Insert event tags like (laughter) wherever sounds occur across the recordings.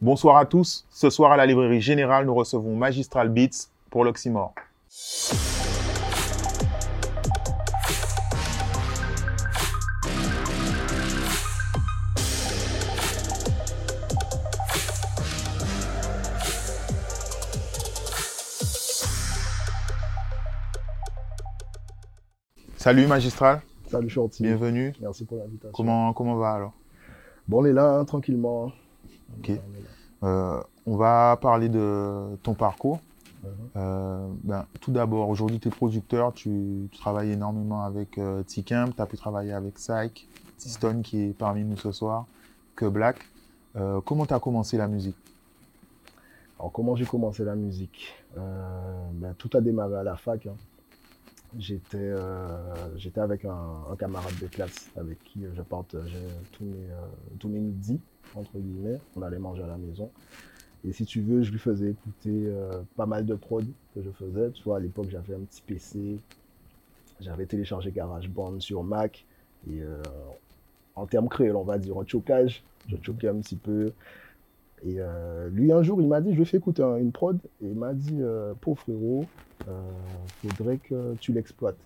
Bonsoir à tous. Ce soir à la librairie générale, nous recevons Magistral Beats pour l'Oxymore. Salut Magistral, Salut Chanty. bienvenue. Merci pour l'invitation. Comment, comment va alors? Bon, on est là, hein, tranquillement. Ok. On est là. Euh, On va parler de ton parcours. Mhm. Euh, ben, tout d'abord, aujourd'hui, tu es producteur, tu, tu travailles énormément avec euh, tu as pu travailler avec Psych, T-Stone qui est parmi nous ce soir, que Black. Euh, comment tu as commencé la musique? Alors, comment j'ai commencé la musique? Ben, Tout a démarré à la fac. hein. J'étais euh, j'étais avec un, un camarade de classe avec qui euh, je partageais tous mes, euh, tous mes midis, entre guillemets. On allait manger à la maison. Et si tu veux, je lui faisais écouter euh, pas mal de prod que je faisais. Tu vois, à l'époque, j'avais un petit PC. J'avais téléchargé GarageBand sur Mac. Et euh, en termes créoles, on va dire, en chocage, je choquais un petit peu. Et euh, lui, un jour, il m'a dit, je lui ai fait écouter un- une prod. Et il m'a dit, euh, pauvre frérot, euh, faudrait que tu l'exploites.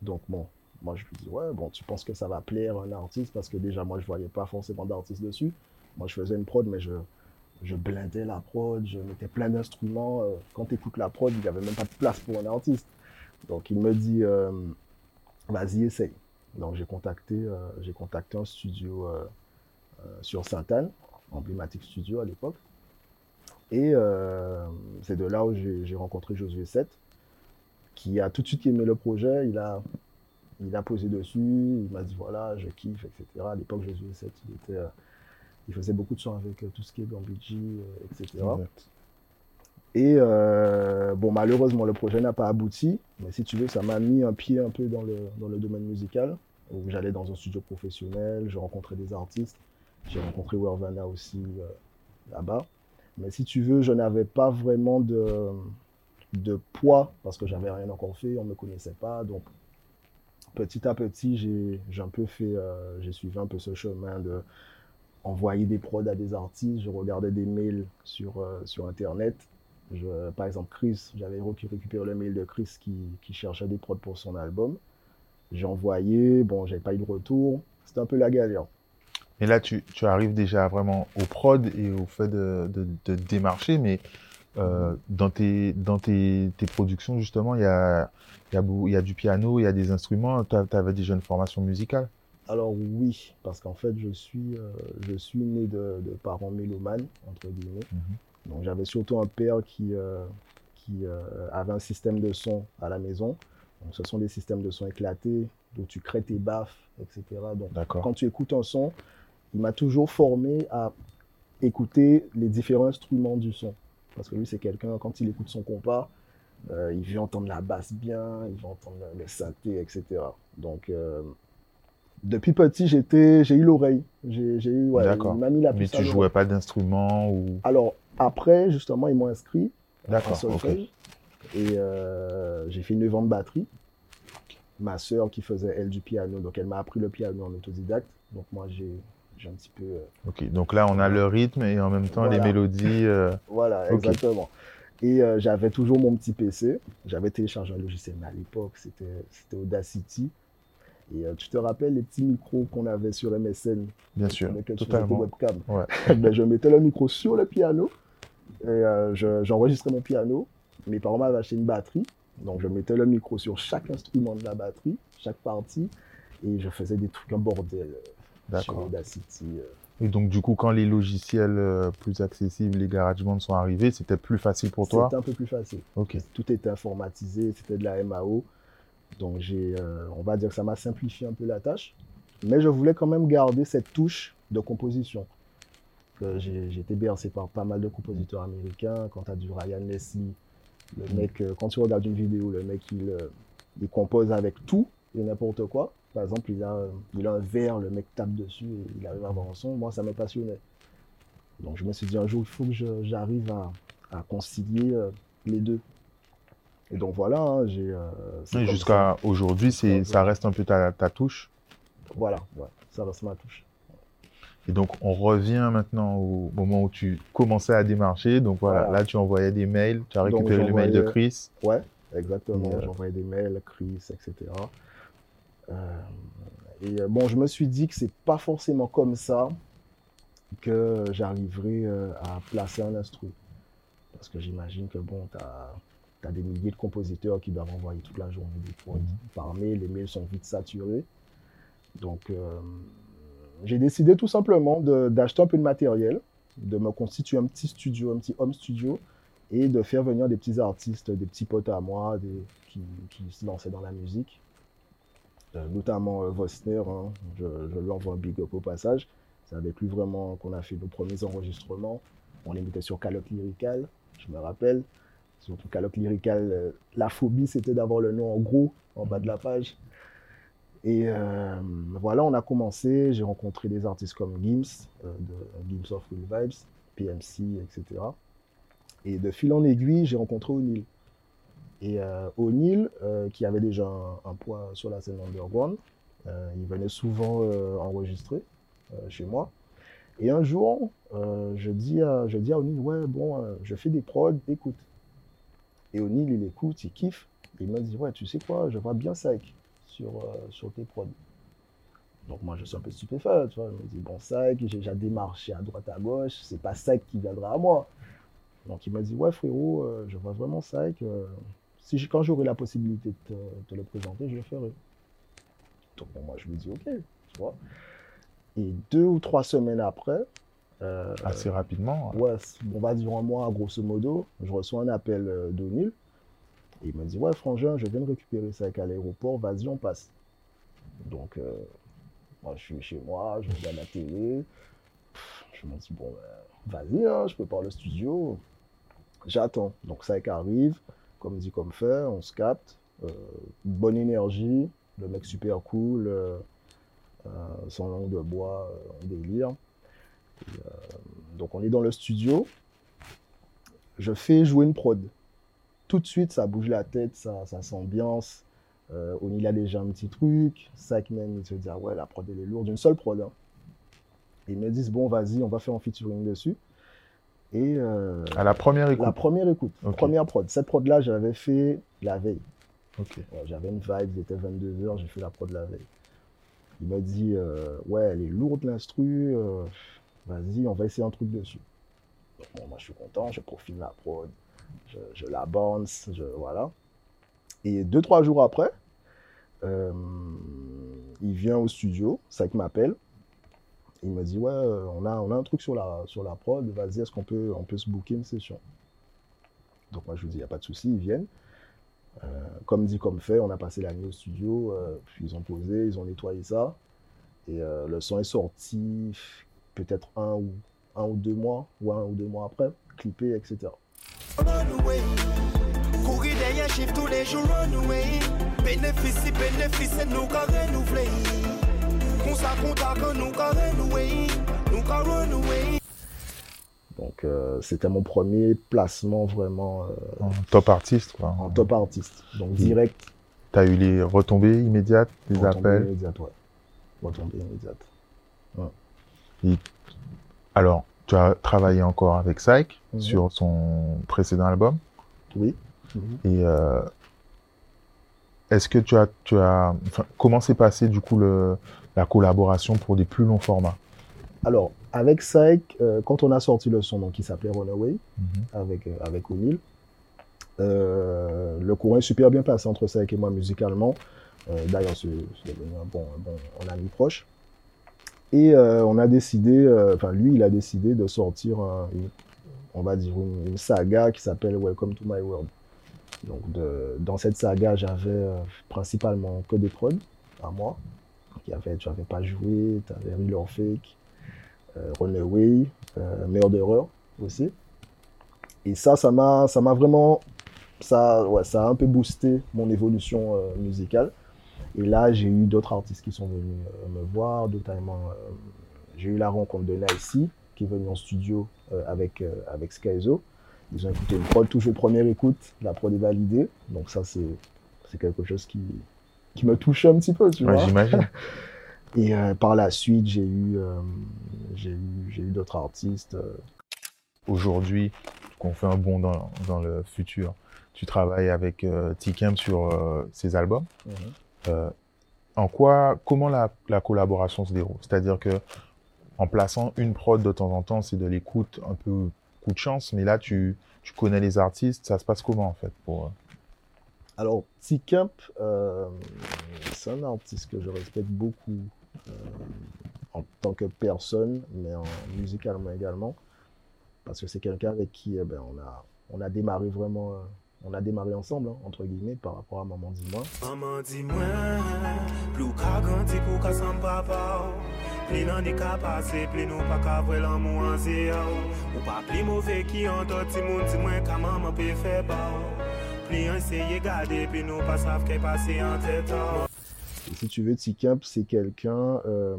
Donc bon, moi je lui dis, ouais, bon, tu penses que ça va plaire à un artiste? Parce que déjà, moi, je voyais pas forcément d'artiste dessus. Moi, je faisais une prod, mais je, je blindais la prod, je mettais plein d'instruments. Euh, Quand tu écoutes la prod, il n'y avait même pas de place pour un artiste. Donc il me dit, vas-y, essaye. Donc j'ai contacté, j'ai contacté un studio sur Sainte-Anne, emblématique studio à l'époque. Et euh, c'est de là où j'ai rencontré Josué 7, qui a tout de suite aimé le projet. Il a, il a posé dessus, il m'a dit voilà, je kiffe, etc. À l'époque, Josué 7, il, était, euh, il faisait beaucoup de sons avec euh, tout ce qui est Gambiji, etc. Et bon, malheureusement, le projet n'a pas abouti. Mais si tu veux, ça m'a mis un pied un peu dans le, dans le domaine musical. Où j'allais dans un studio professionnel, je rencontrais des artistes. J'ai rencontré Wervana aussi euh, là-bas. Mais si tu veux, je n'avais pas vraiment de, poids parce que j'avais rien encore fait, on ne me connaissait pas. Donc, petit à petit, j'ai un peu fait, euh, j'ai suivi un peu ce chemin de envoyer des prods à des artistes. Je regardais des mails sur, euh, sur Internet. Par exemple, Chris, j'avais récupéré le mail de Chris qui, qui cherchait des prods pour son album. J'ai envoyé, bon, j'avais pas eu de retour. C'était un peu la galère. Et là, tu, tu arrives déjà vraiment au prod et au fait de, de, de démarcher, mais euh, dans, tes, dans tes, tes productions, justement, il y a, il y, a, beau- il y a du piano, il y a des instruments. Tu avais déjà une formation musicale? Alors oui, parce qu'en fait, je suis, euh, je suis né de, de parents mélomanes, entre guillemets. Mhm. Donc j'avais surtout un père qui, euh, qui avait un système de son à la maison. Donc ce sont des systèmes de son éclatés, où tu crées tes baffes, etc. Donc quand tu écoutes un son, il m'a toujours formé à écouter les différents instruments du son. Parce que lui, c'est quelqu'un, quand il écoute son compas, euh, il veut entendre la basse bien, il veut entendre le, synthé, etc. Donc, euh, depuis petit, j'étais, j'ai eu l'oreille. J'ai, j'ai eu, ouais, D'accord. il m'a mis la Mais à tu jouais pas d'instrument ou... Alors, après, justement, ils m'ont inscrit D'accord, ok. solfège. Et euh, j'ai fait 9 ans de batterie. Ma sœur qui faisait, elle, du piano, donc elle m'a appris le piano en autodidacte. Donc moi, j'ai j'ai un petit peu... euh, Ok, donc là, on a le rythme et en même temps les mélodies. euh, (laughs) Voilà, exactement. Et euh, j'avais toujours mon petit PC. J'avais téléchargé un logiciel, mais à l'époque, c'était c'était Audacity. Et tu te rappelles les petits micros qu'on avait sur MSN bien sûr, totalement. webcams Ouais. (laughs) Ben, Je mettais le micro sur le piano et je- j'enregistrais mon piano. Mes parents m'avaient acheté une batterie. Donc je mettais le micro sur chaque instrument de la batterie, chaque partie. Et je faisais des trucs, un bordel euh. Audacity. euh. Et donc, du coup, quand les logiciels euh, plus accessibles, les GarageBand sont arrivés, c'était plus facile pour toi? C'était un peu plus facile. Ok, tout était informatisé, c'était de la MAO. Donc j'ai, euh, on va dire que ça m'a simplifié un peu la tâche. Mais je voulais quand même garder cette touche de composition. Que J'ai j'ai été bercé par pas mal de compositeurs américains. Quand tu as du Ryan Leslie, le Mm. mec, euh, quand tu regardes une vidéo, le mec il, euh, il compose avec tout et n'importe quoi. Par exemple, il a, il a un verre, le mec tape dessus et il arrive à avoir un son. Moi, ça me passionnait. Donc je me suis dit un jour, il faut que j'arrive à, à concilier euh, les deux. Et donc voilà, hein, j'ai. euh, jusqu'à aujourd'hui, ça reste un peu ta, ta touche. Voilà, ouais. ça reste ma touche. Et donc, on revient maintenant au moment où tu commençais à démarcher. Donc voilà, Voilà. là, tu envoyais des mails, tu as Donc, récupéré le mail de Chris. Ouais, exactement. Euh, J'envoyais des mails, Chris, etc. Euh, et euh, bon, je me suis dit que c'est pas forcément comme ça que j'arriverai euh, à placer un instru. Parce que j'imagine que bon, tu as, des milliers de compositeurs qui doivent envoyer toute la journée des prods Mhm. par mail. Les mails sont vite saturés. Donc, euh, j'ai décidé tout simplement d'acheter un peu de matériel, de me constituer un petit studio, un petit home studio, et de faire venir des petits artistes, des petits potes à moi des, qui, qui se lançaient dans la musique. Euh, notamment euh, Vosner, hein. je, je envoie un big up au passage. C'est avec lui vraiment qu'on a fait nos premiers enregistrements. On les sur Caloc Lyrical, je me rappelle. Surtout Caloc Lyrical, euh, la phobie c'était d'avoir le nom en gros en bas de la page. Et voilà, on a commencé. J'ai rencontré des artistes comme Gims, de Gims of Real Vibes, PMC, etc. Et de fil en aiguille, j'ai rencontré O'Neill. Et euh, O'Neill, euh, qui avait déjà un, poids sur la scène underground, euh, il venait souvent enregistrer chez moi. Et un jour, je, dis à, je dis à O'Neill, ouais, bon, je fais des prods, écoute. Et O'Neill, il écoute, il kiffe. Et il me dit, ouais, tu sais quoi, je vois bien Psych sur, sur tes prods. Donc moi, je suis un peu stupéfait, tu vois. Il me dit, bon, Psych, j'ai déjà démarché à droite, à gauche, c'est pas Psych qui viendra à moi. Donc il m'a dit, ouais, frérot, je vois vraiment euh, si quand j'aurai la possibilité de te, le présenter, je le ferai. Donc bon, moi, je lui dis, ok, tu vois. Et deux ou trois semaines après, euh, Assez rapidement. Ouais, c- on va dire un mois, grosso modo, je reçois un appel euh, d'O'Neill. Et il me dit Ouais, Frangin, je viens de récupérer ça à l'aéroport, vas-y, on passe. Donc, euh, moi, je suis chez moi, je regarde la télé. Je me dis Bon, ben, vas-y, hein, je prépare le studio. J'attends. Donc, ça arrive, comme dit, comme fait, on se capte. Euh, bonne énergie, le mec super cool, euh, euh, son langue de bois, euh, en délire. Donc on est dans le studio. Je fais jouer une prod. Tout de suite, ça bouge la tête, ça, ça s'ambiance. Euh, O'Neill a déjà un petit truc. Sackman, il se dit, ah ouais, la prod, elle est lourde. Une seule prod. hein. Ils me disent, bon, vas-y, on va faire un featuring dessus. Et euh, À la première écoute. la première écoute, première prod. Cette prod-là, j'avais fait la veille. Ok. Ouais, J'avais une vibe, il était 22h, j'ai fait la prod la veille. Il m'a dit, euh, ouais, elle est lourde l'instru, euh, vas-y, on va essayer un truc dessus. Donc, bon, moi je suis content, je profile la prod, je, je la bounce, je, voilà. Et deux, trois jours après, euh, il vient au studio, ça qui m'appelle. Il me dit, ouais, euh, on a, on a un truc sur la, sur la prod, vas-y, est-ce qu'on peut, on peut se booker une session? Donc moi je lui dis, il n'y a pas de souci, ils viennent. Euh, comme dit, comme fait, on a passé la nuit au studio, euh, puis ils ont posé, ils ont nettoyé ça. Et le son est sorti peut-être un ou, un ou deux mois, ou un ou deux mois après, clippé, etc. Tous les jours, nous renouveler. Donc euh, c'était mon premier placement vraiment euh, En top artiste, quoi. en top artiste. Donc direct, Tu as eu les retombées immédiates, retombée appels. immédiate, ouais. Retombée immédiate. Alors, tu as travaillé encore avec Psych Mhm. sur son précédent album? Oui. Et euh, est-ce que tu as, tu as, enfin, comment s'est passé du coup le, la collaboration pour des plus longs formats Alors, avec Psych, euh, quand on a sorti le son donc, qui s'appelait Runaway, avec, euh, avec O'Neill. Euh, le courant est super bien passé entre Saïk et moi musicalement. D'ailleurs, c'est devenu un bon, un bon un ami proche. Et on a décidé, enfin lui, il a décidé de sortir, un- une- on va dire, une, une saga qui s'appelle Welcome to My World. Donc de- dans cette saga, j'avais principalement que des prods à moi. Avait, tu n'avais pas joué, tu avais Real Fake, euh, Runaway, euh, Murderer aussi. Et ça, ça m'a, ça m'a vraiment, ça, ouais, ça a un peu boosté mon évolution euh, musicale. Et là, j'ai eu d'autres artistes qui sont venus euh, me voir, notamment, euh, j'ai eu la rencontre de Nicey, qui est venu en studio avec, avec Skyzo. Ils ont écouté une prod, toujours première écoute, la prod est validée. Donc ça, c'est, c'est quelque chose qui, qui me touche un petit peu, tu Ouais, vois. J'imagine. (laughs) Et euh, par la suite, j'ai eu, euh, j'ai eu, j'ai eu d'autres artistes. euh, Aujourd'hui, qu'on fait un bond dans, dans le futur, tu travailles avec euh, sur ses albums. mhm. Euh, en quoi, comment la, la collaboration se déroule? C'est-à-dire que en plaçant une prod de temps en temps, c'est de l'écoute un peu coup de chance, mais là tu, tu connais les artistes, ça se passe comment en fait pour Alors, T-Camp, euh, c'est un artiste que je respecte beaucoup euh, en tant que personne, mais en musicalement également, parce que c'est quelqu'un avec qui eh ben, on, a, on a démarré vraiment, euh, on a démarré ensemble, hein, entre guillemets, par rapport à Maman Dis-moi. Maman dis-moi, plus ka grandi pour ka sans papa Plus nan di ka pase, plus nou pa ka vwe l'amour an se Ou pa pli mauvais ki an tot ti moun di mwen ka maman pe fe Et si tu veux, T-Camp, c'est quelqu'un, euh,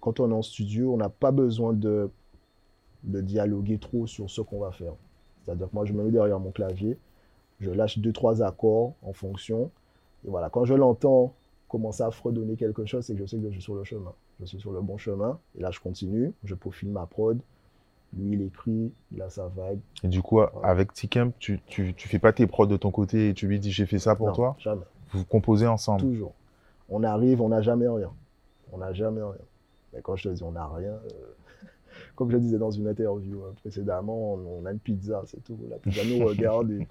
quand on est en studio, on n'a pas besoin de, de dialoguer trop sur ce qu'on va faire. C'est-à-dire que moi, je me mets derrière mon clavier, je lâche deux, trois accords en fonction. Et voilà, quand je l'entends commencer à fredonner quelque chose, c'est que je sais que je suis sur le chemin. Je suis sur le bon chemin. Et là, je continue, je peaufine ma prod. Lui, il écrit, il a sa vague. Et du coup, avec T-Camp, tu, tu, tu fais pas tes prods de ton côté et tu lui dis j'ai fait ça pour Non, toi? Jamais. Vous composez ensemble? Toujours. On arrive, on n'a jamais rien. On n'a jamais rien. Mais quand je te dis on n'a rien, euh, (laughs) comme je disais dans une interview euh, précédemment, on, on a une pizza, c'est tout. La pizza nous (laughs) regarde et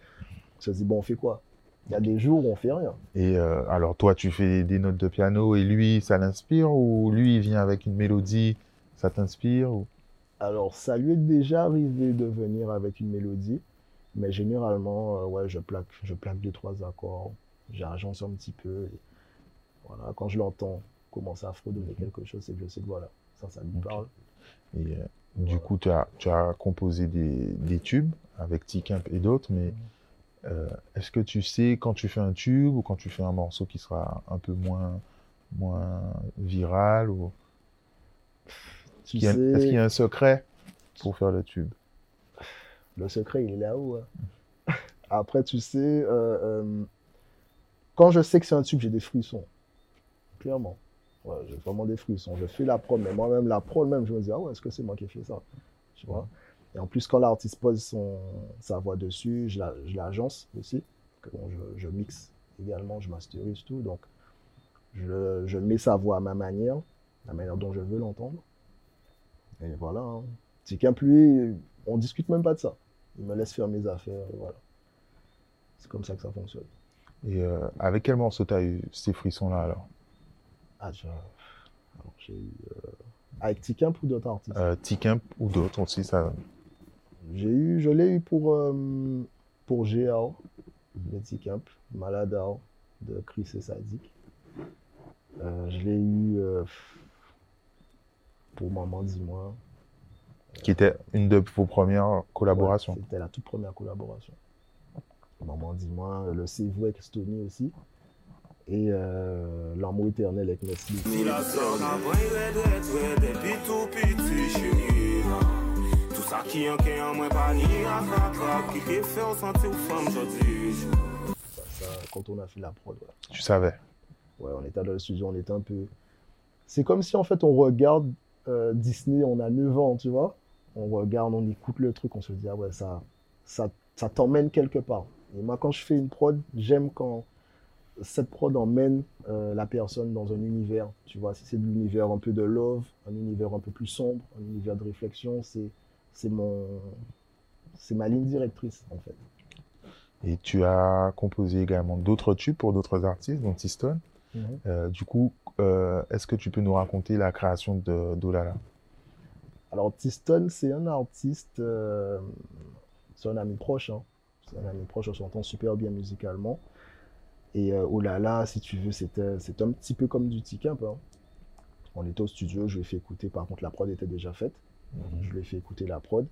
on se dit bon, on fait quoi? Il y a des jours où on fait rien. Et euh, alors toi, tu fais des notes de piano et lui, ça l'inspire ou lui, il vient avec une mélodie, ça t'inspire ou... Alors, ça lui est déjà arrivé de venir avec une mélodie, mais généralement, euh, ouais, je plaque, je plaque deux, trois accords, j'agence un petit peu. et voilà, quand je l'entends commencer à fredonner quelque chose, c'est que je sais que voilà, ça, ça lui parle. Et euh, du coup, tu as, tu as composé des, des tubes avec T-Camp et d'autres, mais euh, est-ce que tu sais quand tu fais un tube ou quand tu fais un morceau qui sera un peu moins, moins viral ou... Est-ce qu'il y a- y un secret pour faire le tube? Le secret, il est là-haut. hein. Après, tu sais, euh, euh, quand je sais que c'est un tube, j'ai des frissons. Clairement. Ouais, j'ai vraiment des frissons. Je fais la prod, mais moi-même, la prod, même, je me dis, ah ouais, est-ce que c'est moi qui ai fait ça? Tu vois? Et en plus, quand l'artiste pose son, sa voix dessus, je la- je l'agence aussi. Bon, je, je mixe également, je masterise tout. Donc, je, je mets sa voix à ma manière, la manière dont je veux l'entendre. Et voilà. Hein. C'est qu'un pluie, on discute même pas de ça. Il me laisse faire mes affaires, et voilà. C'est comme ça que ça fonctionne. Et euh, avec quel morceau tu as eu ces frissons-là alors? Ah, je- alors, j'ai eu. euh, Avec T-Camp ou d'autres artistes? Euh, T-Camp ou d'autres aussi ça... J'ai eu, je l'ai eu pour, euh, pour GAO de T-Camp, Maladao de Chris et Sadik. Je l'ai eu pour Maman Dis-moi. qui était une de vos premières collaborations. Ouais, C'était la toute première collaboration. Maman Dis-moi, le C'est vous avec Stony aussi. Et euh, L'amour éternel avec Nestlé. Tout petit chéri Tout ça qui en qui en moins pas ni à frapper Qui te fait sentir femme jodi Ça, ça, quand on a fait la prod. Tu savais. Ouais, on était dans le studio, on était un peu. C'est comme si en fait on regarde euh, Disney, on a 9 ans, tu vois. On regarde, on écoute le truc, on se dit, ah ouais, ça, ça, t'emmène quelque part. Et moi, quand je fais une prod, j'aime quand cette prod emmène euh, la personne dans un univers. Tu vois, si c'est de l'univers un peu de love, un univers un peu plus sombre, un univers de réflexion, c'est, c'est mon, c'est ma ligne directrice en fait. Et tu as composé également d'autres tubes pour d'autres artistes, dont T-Stone. Euh, du coup, euh, est-ce que tu peux nous raconter la création de d'Olala? Alors, Tiston, c'est un artiste, euh, c'est un ami proche. hein. C'est un ami proche, on s'entend super bien musicalement. Et euh, oh là là, si tu veux, c'était c'est un petit peu comme du T-Camp. hein. On était au studio, je lui ai fait écouter, par contre, la prod était déjà faite. Je lui ai fait écouter la prod.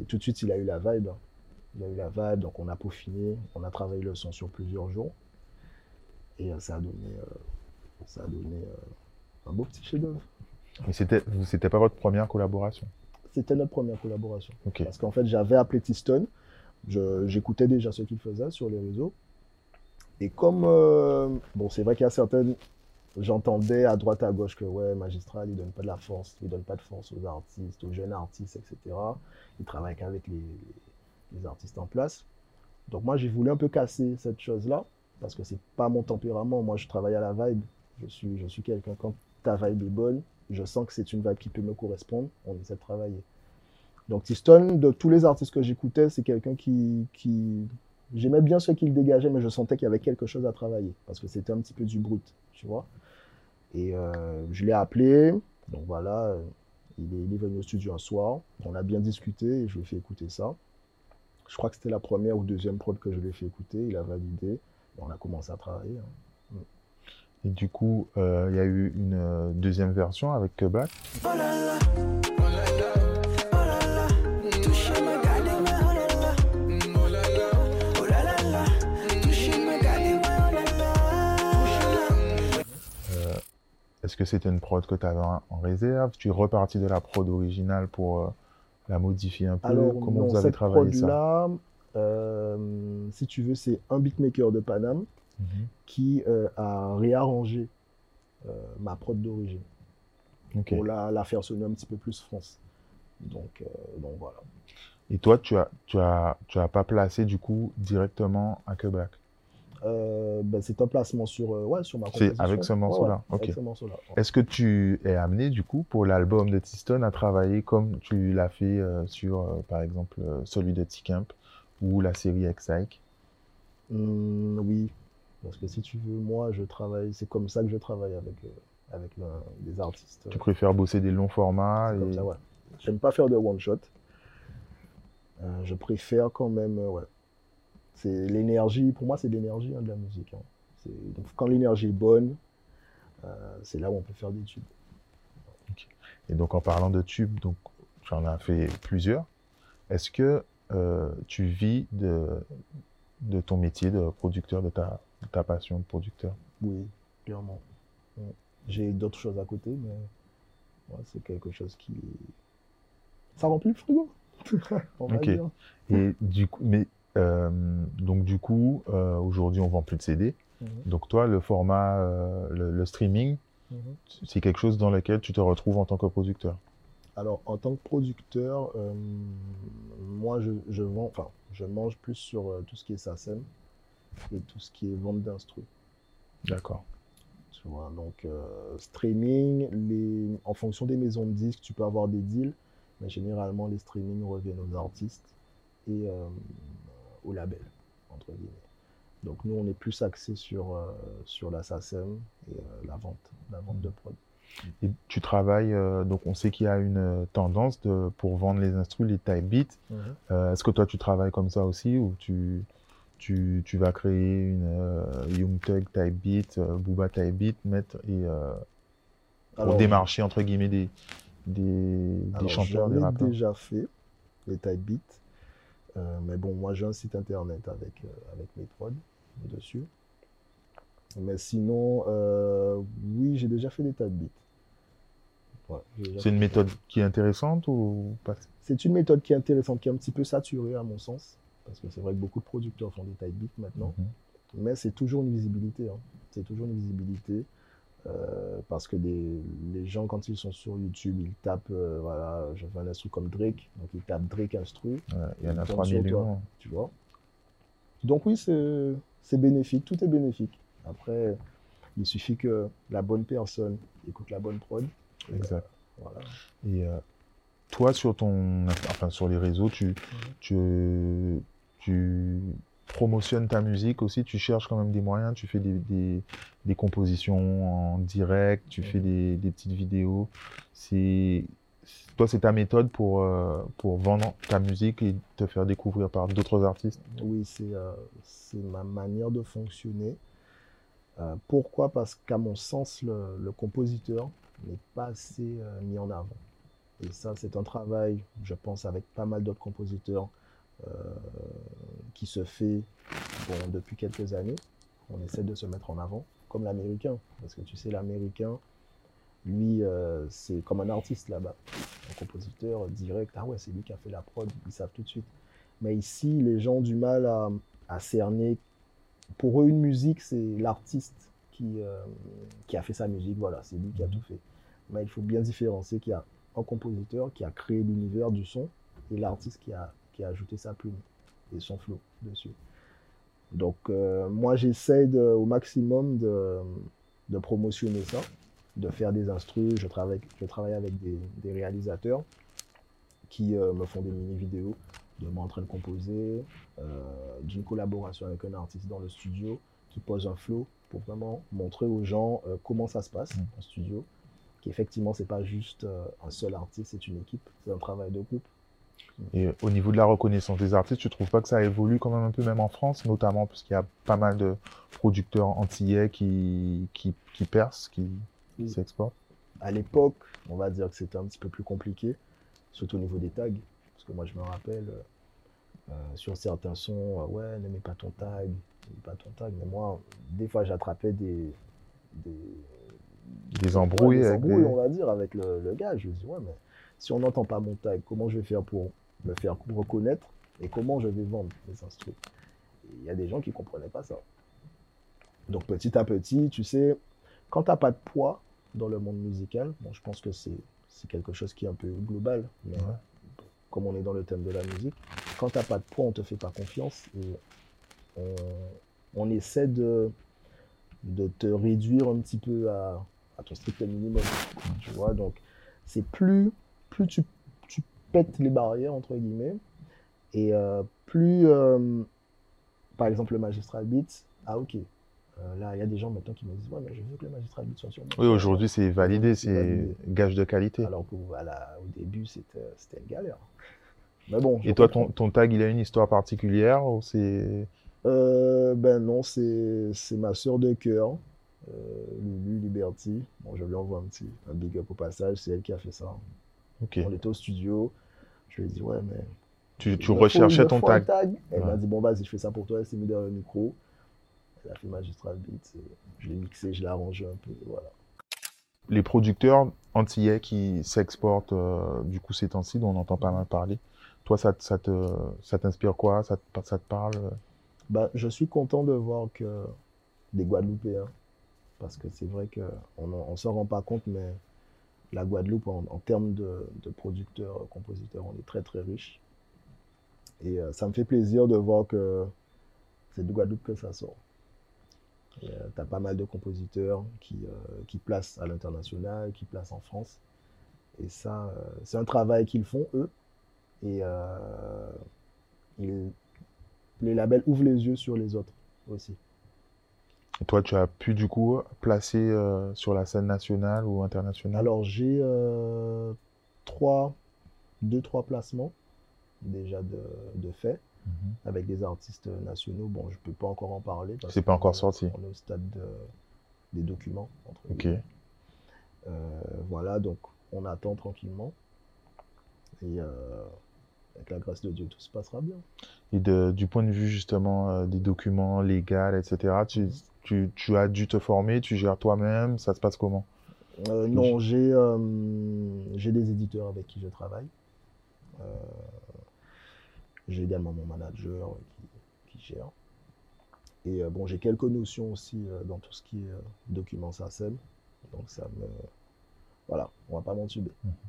Et tout de suite, il a eu la vibe. hein. Il a eu la vibe, donc on a peaufiné, on a travaillé le son sur plusieurs jours. Et euh, ça a donné, euh, ça a donné euh, un beau petit chef-d'œuvre. Mais c'était c'était pas votre première collaboration? C'était notre première collaboration. Parce qu'en fait, j'avais appelé Tiston. Je- J'écoutais déjà ce qu'il faisait sur les réseaux. Et comme, euh, bon, c'est vrai qu'il y a certaines j'entendais à droite à gauche que ouais, Magistral, il donne pas de la force, il donne pas de force aux artistes, aux jeunes artistes, etc. Il travaille qu'avec les, les artistes en place. Donc moi, j'ai voulu un peu casser cette chose-là parce que c'est pas mon tempérament. Moi, je travaille à la vibe. Je suis, je suis quelqu'un quand ta vibe est bonne, je sens que c'est une vibe qui peut me correspondre. On essaie de travailler. Donc Tiston, de tous les artistes que j'écoutais, c'est quelqu'un qui, qui j'aimais bien ce qu'il dégageait, mais je sentais qu'il y avait quelque chose à travailler parce que c'était un petit peu du brut, tu vois. Et euh, je l'ai appelé, donc voilà, euh, il est, il est venu au studio un soir, on a bien discuté et je lui ai fait écouter ça. Je crois que c'était la première ou deuxième prod que je lui ai fait écouter, il a validé, on a commencé à travailler. hein. Et du coup, euh, il y a eu une euh, deuxième version avec Black. Oh là là, oh là là, Est-ce que c'était une prod que tu avais en, réserve? Tu es reparti de la prod originale pour euh, la modifier un peu? Alors, Comment non, vous avez cette travaillé ça? Si tu veux, c'est un beatmaker de Paname Mhm. qui euh, a réarrangé euh, ma prod d'origine pour la, la faire sonner un petit peu plus France. Donc, euh, donc voilà. Et toi, tu as, tu as, tu as pas placé du coup directement à Que Black Euh, ben, c'est un placement sur, euh, ouais, sur ma C'est avec ce morceau-là, ouais. Est-ce que tu es amené du coup pour l'album de Tiston à travailler comme tu l'as fait euh, sur, euh, par exemple, euh, celui de T-Camp? Ou la série X-Hike Hum, oui, parce que si tu veux, moi, je travaille, c'est comme ça que je travaille avec, euh, avec le- des artistes. Tu préfères bosser des longs formats et... ça, ouais. J'aime pas faire de one shot. Euh, je préfère quand même, euh, ouais. C'est l'énergie, pour moi, c'est l'énergie hein, de la musique. hein. Donc, quand l'énergie est bonne, c'est là où on peut faire des tubes. Et donc, en parlant de tubes, donc, tu en as fait plusieurs. Est-ce que euh, tu vis de, de ton métier de producteur, de ta, de ta passion de producteur Oui, clairement. Ouais. J'ai d'autres choses à côté, mais ouais, c'est quelque chose qui. Ça remplit le frigo. (laughs) on va Ok. dire. Et du coup, mais euh, donc du coup, euh, aujourd'hui, on vend plus de CD. Mhm, Donc toi, le format, le, le streaming, mhm. c'est quelque chose dans lequel tu te retrouves en tant que producteur. Alors, en tant que producteur, euh, moi, je, je vends, enfin, je mange plus sur euh, tout ce qui est SACEM et tout ce qui est vente d'instru. D'accord. Tu vois, donc, euh, streaming, les, en fonction des maisons de disques, tu peux avoir des deals, mais généralement, les streamings reviennent aux artistes et aux labels, entre guillemets. Donc, nous, on est plus axé sur, sur la SACEM et la vente, la vente de prod. Et tu travailles, euh, donc on sait qu'il y a une euh, tendance de, pour vendre les instrus, les type beats. Euh, Est-ce que toi, tu travailles comme ça aussi ou tu, tu, tu vas créer une euh, Young Thug type beat, Booba type beat, mettre et pour Alors, démarcher entre guillemets des, des, des Alors, chanteurs, des rappeurs? déjà fait, les type beats. Mais bon, moi j'ai un site internet avec, avec mes prods dessus. Mais sinon, euh, oui, j'ai déjà fait des beats. Ouais, j'ai déjà C'est une méthode qui est intéressante ou pas? C'est une méthode qui est intéressante, qui est un petit peu saturée à mon sens, parce que c'est vrai que beaucoup de producteurs font des type beats maintenant, Mhm. mais c'est toujours une visibilité. hein. C'est toujours une visibilité, euh, parce que des- les gens, quand ils sont sur YouTube, ils tapent, euh, voilà, je veux un instru comme Drake, donc ils tapent Drake instru, Ouais, Il y en a Ils 3 tombent sur millions. tu vois. Donc oui, c'est bénéfique, tout est bénéfique. Après, il suffit que la bonne personne écoute la bonne prod. et, Exact. Voilà. Et euh, toi, sur ton, enfin, sur les réseaux, tu, tu, tu promotionnes ta musique aussi? Tu cherches quand même des moyens? Tu fais des, des, des compositions en direct? Tu fais des, des petites vidéos? C'est, toi, c'est ta méthode pour, euh, pour vendre ta musique et te faire découvrir par d'autres artistes? Oui, c'est euh, c'est ma manière de fonctionner. Euh, pourquoi? Parce qu'à mon sens, le, compositeur n'est pas assez euh, mis en avant. Et ça, c'est un travail, je pense, avec pas mal d'autres compositeurs euh, qui se fait depuis quelques années. On essaie de se mettre en avant, comme l'américain. Parce que tu sais, l'américain, lui, c'est comme un artiste là-bas. Un compositeur direct, ah ouais, c'est lui qui a fait la prod, ils savent tout de suite. Mais ici, les gens ont du mal à cerner. Pour eux, une musique, c'est l'artiste qui, euh, qui a fait sa musique, voilà, c'est lui qui a tout fait. Mais il faut bien différencier qu'il y a un compositeur qui a créé l'univers du son et l'artiste qui a, qui a ajouté sa plume et son flow dessus. Donc euh, moi j'essaie au maximum de, de promotionner ça, de faire des instrus. Je travaille, je travaille avec des, des réalisateurs qui euh, me font des mini-vidéos de moi en train de composer, euh, d'une collaboration avec un artiste dans le studio qui pose un flow pour vraiment montrer aux gens euh, comment ça se passe Mm. en studio. Qu'effectivement, c'est pas juste euh, un seul artiste, c'est une équipe, c'est un travail de groupe. Et au niveau de la reconnaissance des artistes, tu trouves pas que ça évolue quand même un peu, même en France, notamment parce qu'il y a pas mal de producteurs antillais qui, qui, qui percent, qui, qui Oui. s'exportent? À l'époque, on va dire que c'était un petit peu plus compliqué, surtout au niveau des tags. Que moi, je me rappelle, euh, euh, sur certains sons, euh, ouais, ne mets pas ton tag, ne mets pas ton tag. Mais moi, des fois, j'attrapais des, des, Des embrouilles Ouais, des avec embrouilles, des- on va dire, avec le, le gars. Je me dis, ouais, mais si on n'entend pas mon tag, comment je vais faire pour me faire reconnaître et comment je vais vendre les instruments? Il y a des gens qui ne comprenaient pas ça. Donc petit à petit, tu sais, quand tu n'as pas de poids dans le monde musical, bon, je pense que c'est c'est quelque chose qui est un peu global, mais Ouais. On est dans le thème de la musique, quand tu n'as pas de poids, on te fait pas confiance et on, essaie de, te réduire un petit peu à, ton strict minimum. Tu vois, donc c'est plus, plus tu, pètes les barrières, entre guillemets, et euh, plus, euh, par exemple, le Magistral Beat, ah ok, là, il y a des gens maintenant qui me disent, ouais, mais je veux que le Magistral Beat soit sur moi. Oui, aujourd'hui, c'est validé, C'est gage de qualité. Alors qu'au voilà, au début, c'était une galère. Mais bon. Et toi, ton, ton tag, il a une histoire particulière ou. Euh, ben non, c'est ma soeur de cœur, euh, Lulu Liberty. Bon, je lui envoie un petit un big up au passage, c'est elle qui a fait ça. Ok. On était au studio, je lui ai dit, ouais, mais. Tu, recherchais ton tag. Elle Ouais. m'a dit, bon, vas-y, je fais ça pour toi. Elle s'est mise derrière le micro. Elle a fait Magistral Beat. Je l'ai mixé, je l'ai arrangé un peu. Voilà. Les producteurs antillais qui s'exportent, euh, du coup, ces temps-ci, dont on entend pas mal parler, toi, ça, te- ça te, ça t'inspire quoi? Ça te, ça te parle? Bah, je suis content de voir que des Guadeloupéens, parce que c'est vrai qu'on ne s'en rend pas compte, mais la Guadeloupe, en, en termes de, de producteurs, compositeurs, on est très très riche. Et euh, ça me fait plaisir de voir que c'est de Guadeloupe que ça sort. Tu as pas mal de compositeurs qui, euh, qui placent à l'international, qui placent en France. Et ça, euh, c'est un travail qu'ils font, eux. Et euh, ils- les labels ouvrent les yeux sur les autres aussi. Et toi, tu as pu, du coup, placer euh, sur la scène nationale ou internationale? Alors, j'ai euh, trois, deux, trois placements déjà de, de fait Mhm. avec des artistes nationaux. Bon, je peux pas encore en parler. C'est pas encore est- sorti. On est au stade de- des documents. entre Ok. Euh, voilà, donc on attend tranquillement. Et euh, avec la grâce de Dieu, tout se passera bien. Et de, du point de vue, justement, euh, des documents légaux, etc., tu, tu, tu as dû te former, tu gères toi-même, ça se passe comment? Non, j'ai des éditeurs avec qui je travaille. Euh, j'ai également mon manager qui, qui gère. Et euh, bon, j'ai quelques notions aussi euh, dans tout ce qui est euh, documents SACEM. Donc ça me... Voilà, on va pas m'entuber. (laughs)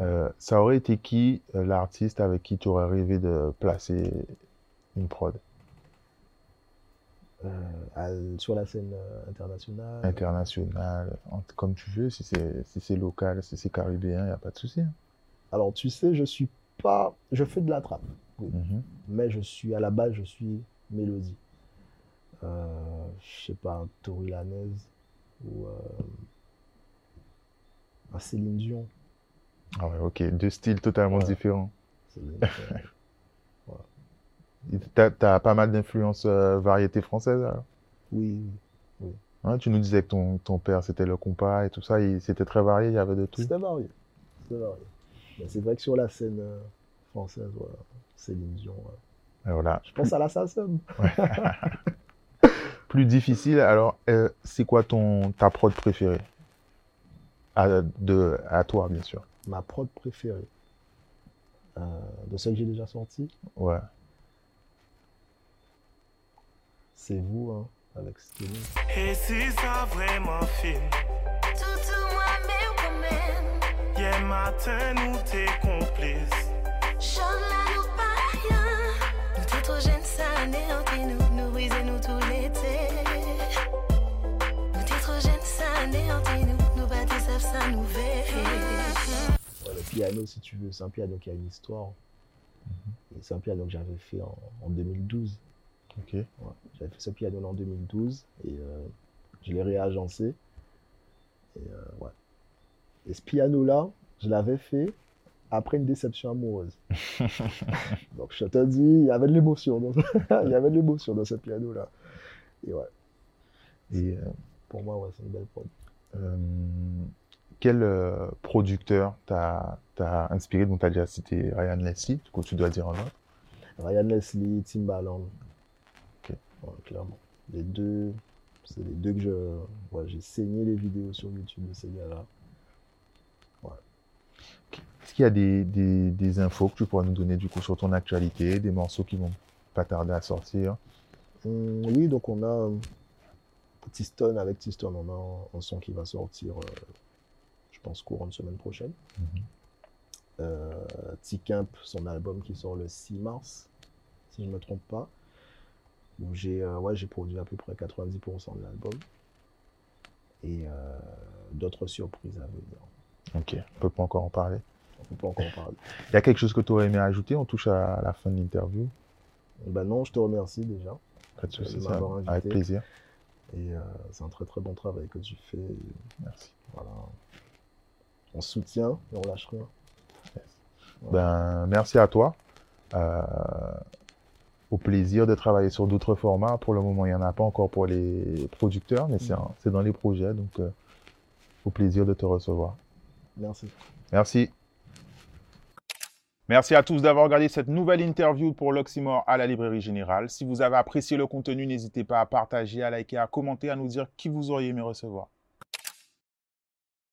Euh, ça aurait été qui euh, l'artiste avec qui tu aurais rêvé de placer une prod? Euh, à- sur la scène euh, internationale. internationale, en- comme tu veux, si c'est si local, si c'est caribéen, il n'y a pas de souci. hein. Alors tu sais, je suis pas... Je fais de la trappe. Mhm. mais je suis à la base, je suis mélodie. Euh, je sais pas, un Tori Lanez ou euh, un Céline Dion. Ah ouais, ok, deux styles totalement Ouais. différents. Céline, (laughs) Et T'as, t'as pas mal d'influences euh, variété française alors? Oui, Hein, Tu nous disais que ton, ton père c'était le compas et tout ça, il- c'était très varié, il y avait de tout. c'était varié. C'était varié. Mais c'est vrai que sur la scène euh, française, voilà, Céline Dion. ouais. Et voilà. Je pense à la. (laughs) Plus difficile, alors euh, c'est quoi ton ta prod préférée? À, de, à toi, bien sûr. Ma prod préférée. Euh, de celles que j'ai déjà sorties, Ouais. c'est vous, hein. avec Skinny. Et si ça vraiment film Hier matin nous t'es complice Chant là nous pas rien. Nous t'es trop jeunes, ça anéantit nous, nous briser nous tout l'été. Nous t'es trop jeunes, ça anéantit nous, nous bâtis ça, ça nous verrait. Ouais, le piano, si tu veux, c'est un piano qui a une histoire. Et c'est un piano que j'avais fait en, en 2012. Ok. Ouais, J'avais fait ce piano en 2012 et euh, je l'ai réagencé. Et, euh, ouais. et ce piano-là, je l'avais fait après une déception amoureuse. (laughs) Donc je te dis, il y avait de l'émotion. dans- (laughs) il y avait de l'émotion dans ce piano-là. Et ouais, Et euh, pour moi, ouais, c'est une belle prod. euh, quel euh, producteur t'a t'a inspiré Donc, tu as déjà cité Ryan Leslie, du coup, tu dois dire un autre? Ryan Leslie, Timbaland. Ok. Ouais, clairement. Les deux, c'est les deux que je. Ouais, j'ai saigné les vidéos sur YouTube de ces gars-là. Est-ce qu'il y a des, des, des infos que tu pourras nous donner du coup sur ton actualité, des morceaux qui vont pas tarder à sortir? Hum, oui, donc on a euh, Tiston avec Tiston, on a un, un son qui va sortir, euh, je pense, courant de semaine prochaine. Mhm. Euh, T-Camp, son album qui sort le 6 mars, si je ne me trompe pas. Donc j'ai euh, ouais, produit à peu près 90% de l'album. Et euh, d'autres surprises à venir. Ok, on peut pas encore en parler? On ne peut pas encore en parler. Il y a quelque chose que tu aurais aimé ajouter? On touche à la fin de l'interview. Ben non, je te remercie déjà. Pas de souci, de avec plaisir. Et euh, c'est un très très bon travail que tu fais. Et Merci. voilà. On soutient et on lâche rien. Ben, merci à toi. Euh, au plaisir de travailler sur d'autres formats. Pour le moment, il n'y en a pas encore pour les producteurs, mais c'est c'est dans les projets. Donc, euh, au plaisir de te recevoir. Merci. Merci. Merci à tous d'avoir regardé cette nouvelle interview pour l'Oxymore à la Librairie Générale. Si vous avez apprécié le contenu, n'hésitez pas à partager, à liker, à commenter, à nous dire qui vous auriez aimé recevoir.